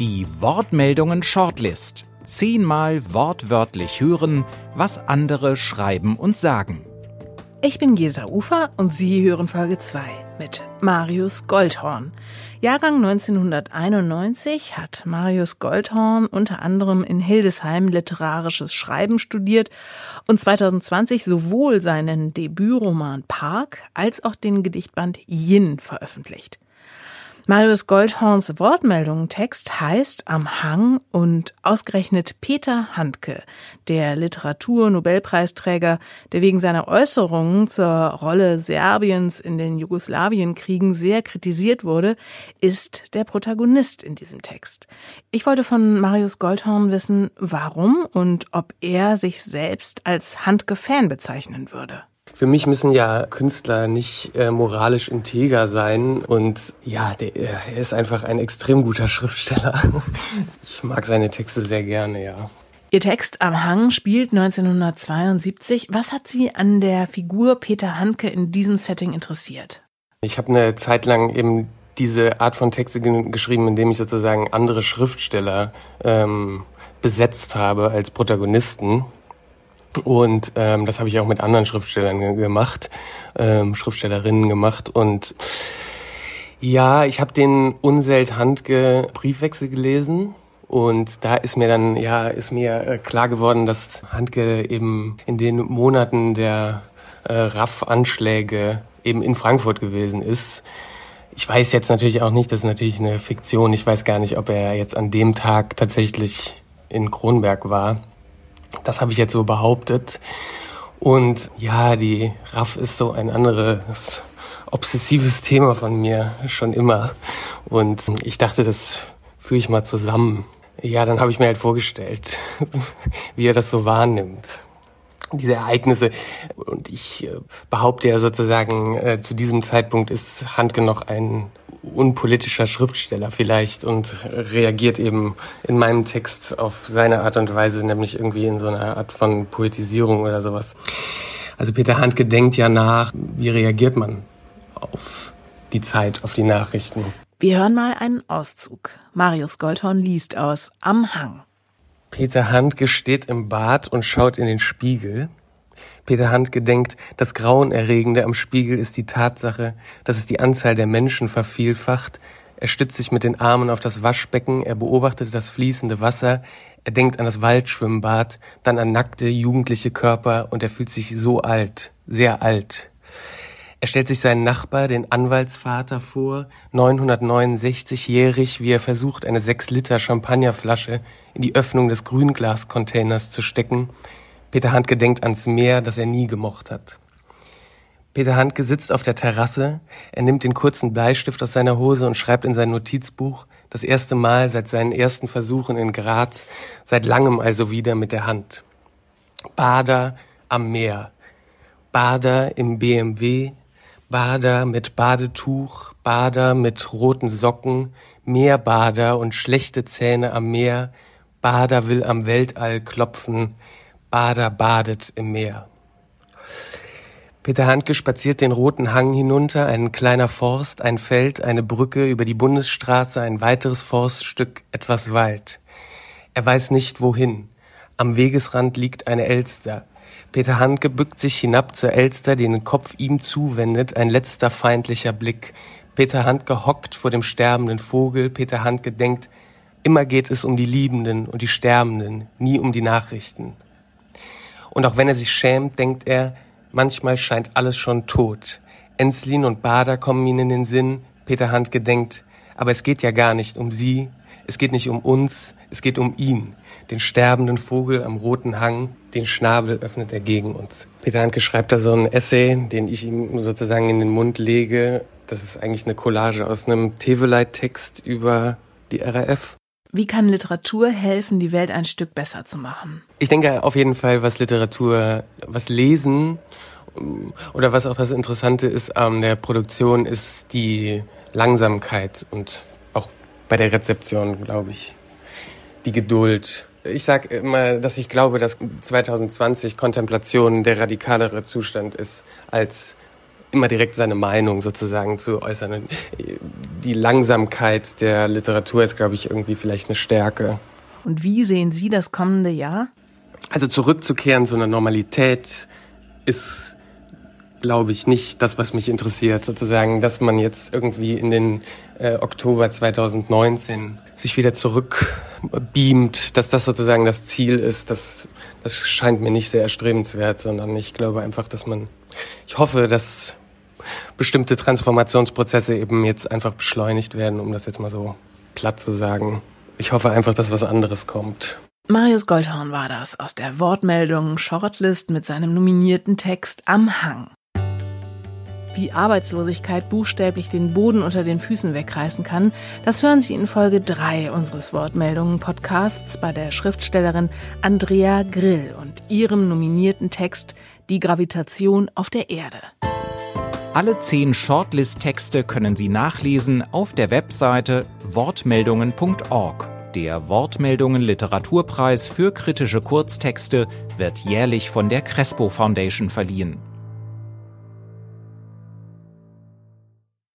Die Wortmeldungen Shortlist. Zehnmal wortwörtlich hören, was andere schreiben und sagen. Ich bin Gesa Ufer und Sie hören Folge 2 mit Marius Goldhorn. Jahrgang 1991 hat Marius Goldhorn unter anderem in Hildesheim literarisches Schreiben studiert und 2020 sowohl seinen Debütroman Park als auch den Gedichtband Yin veröffentlicht. Marius Goldhorns Wortmeldungen-Text heißt Am Hang und ausgerechnet Peter Handke, der Literatur-Nobelpreisträger, der wegen seiner Äußerungen zur Rolle Serbiens in den Jugoslawienkriegen sehr kritisiert wurde, ist der Protagonist in diesem Text. Ich wollte von Marius Goldhorn wissen, warum und ob er sich selbst als Handke-Fan bezeichnen würde. Für mich müssen ja Künstler nicht äh, moralisch integer sein und ja, der, äh, er ist einfach ein extrem guter Schriftsteller. Ich mag seine Texte sehr gerne, ja. Ihr Text am Hang spielt 1972. Was hat Sie an der Figur Peter Handke in diesem Setting interessiert? Ich habe eine Zeit lang eben diese Art von Texte geschrieben, indem ich sozusagen andere Schriftsteller ähm, besetzt habe als Protagonisten. Und ähm, das habe ich auch mit anderen Schriftstellern gemacht, ähm, Schriftstellerinnen gemacht. Und ja, ich habe den Unselt Handke Briefwechsel gelesen. Und da ist mir dann, ja, ist mir äh, klar geworden, dass Handke eben in den Monaten der äh, RAF-Anschläge eben in Frankfurt gewesen ist. Ich weiß jetzt natürlich auch nicht, das ist natürlich eine Fiktion. Ich weiß gar nicht, ob er jetzt an dem Tag tatsächlich in Kronberg war. Das habe ich jetzt so behauptet. Und ja, die RAF ist so ein anderes obsessives Thema von mir schon immer. Und ich dachte, das führe ich mal zusammen. Ja, dann habe ich mir halt vorgestellt, wie er das so wahrnimmt. Diese Ereignisse. Und ich äh, behaupte ja sozusagen, äh, zu diesem Zeitpunkt ist Handke noch ein unpolitischer Schriftsteller vielleicht und reagiert eben in meinem Text auf seine Art und Weise, nämlich irgendwie in so einer Art von Poetisierung oder sowas. Also Peter Handke denkt ja nach, wie reagiert man auf die Zeit, auf die Nachrichten. Wir hören mal einen Auszug. Marius Goldhorn liest aus Am Hang. Peter Handke steht im Bad und schaut in den Spiegel. Peter Handke denkt, das Grauenerregende am Spiegel ist die Tatsache, dass es die Anzahl der Menschen vervielfacht. Er stützt sich mit den Armen auf das Waschbecken, er beobachtet das fließende Wasser, er denkt an das Waldschwimmbad, dann an nackte, jugendliche Körper und er fühlt sich so alt, sehr alt. Er stellt sich seinen Nachbar, den Anwaltsvater, vor, 969-jährig, wie er versucht, eine 6 Liter Champagnerflasche in die Öffnung des Grünglascontainers zu stecken. Peter Handke denkt ans Meer, das er nie gemocht hat. Peter Handke sitzt auf der Terrasse, er nimmt den kurzen Bleistift aus seiner Hose und schreibt in sein Notizbuch, das erste Mal seit seinen ersten Versuchen in Graz, seit langem also wieder mit der Hand. Bader am Meer, Bader im BMW, Bader mit Badetuch, Bader mit roten Socken, Meerbader und schlechte Zähne am Meer, Bader will am Weltall klopfen, Bader badet im Meer. Peter Handke spaziert den roten Hang hinunter, ein kleiner Forst, ein Feld, eine Brücke über die Bundesstraße, ein weiteres Forststück, etwas Wald. Er weiß nicht wohin. Am Wegesrand liegt eine Elster. Peter Handke bückt sich hinab zur Elster, die den Kopf ihm zuwendet, ein letzter feindlicher Blick. Peter Handke hockt vor dem sterbenden Vogel. Peter Handke denkt, immer geht es um die Liebenden und die Sterbenden, nie um die Nachrichten. Und auch wenn er sich schämt, denkt er, manchmal scheint alles schon tot. Enslin und Bader kommen ihm in den Sinn, Peter Handke denkt, aber es geht ja gar nicht um sie, es geht nicht um uns, es geht um ihn, den sterbenden Vogel am roten Hang, den Schnabel öffnet er gegen uns. Peter Handke schreibt da so ein Essay, den ich ihm sozusagen in den Mund lege. Das ist eigentlich eine Collage aus einem Teveleit-Text über die RAF. Wie kann Literatur helfen, die Welt ein Stück besser zu machen? Ich denke auf jeden Fall, was Literatur, was Lesen oder was auch das Interessante ist an der Produktion, ist die Langsamkeit und auch bei der Rezeption, glaube ich, die Geduld. Ich sage immer, dass ich glaube, dass 2020 Kontemplation der radikalere Zustand ist als immer direkt seine Meinung sozusagen zu äußern. Die Langsamkeit der Literatur ist, glaube ich, irgendwie vielleicht eine Stärke. Und wie sehen Sie das kommende Jahr? Also zurückzukehren zu einer Normalität ist, glaube ich, nicht das, was mich interessiert. Sozusagen, dass man jetzt irgendwie in den äh, Oktober 2019 sich wieder zurückbeamt, dass das sozusagen das Ziel ist, das, das scheint mir nicht sehr erstrebenswert, sondern ich glaube einfach, dass man, ich hoffe, dass bestimmte Transformationsprozesse eben jetzt einfach beschleunigt werden, um das jetzt mal so platt zu sagen. Ich hoffe einfach, dass was anderes kommt. Marius Goldhorn war das aus der Wortmeldung Shortlist mit seinem nominierten Text Am Hang. Wie Arbeitslosigkeit buchstäblich den Boden unter den Füßen wegreißen kann, das hören Sie in Folge 3 unseres Wortmeldungen-Podcasts bei der Schriftstellerin Andrea Grill und ihrem nominierten Text Die Gravitation auf der Erde. Alle zehn Shortlist-Texte können Sie nachlesen auf der Webseite wortmeldungen.org. Der Wortmeldungen Literaturpreis für kritische Kurztexte wird jährlich von der Crespo Foundation verliehen.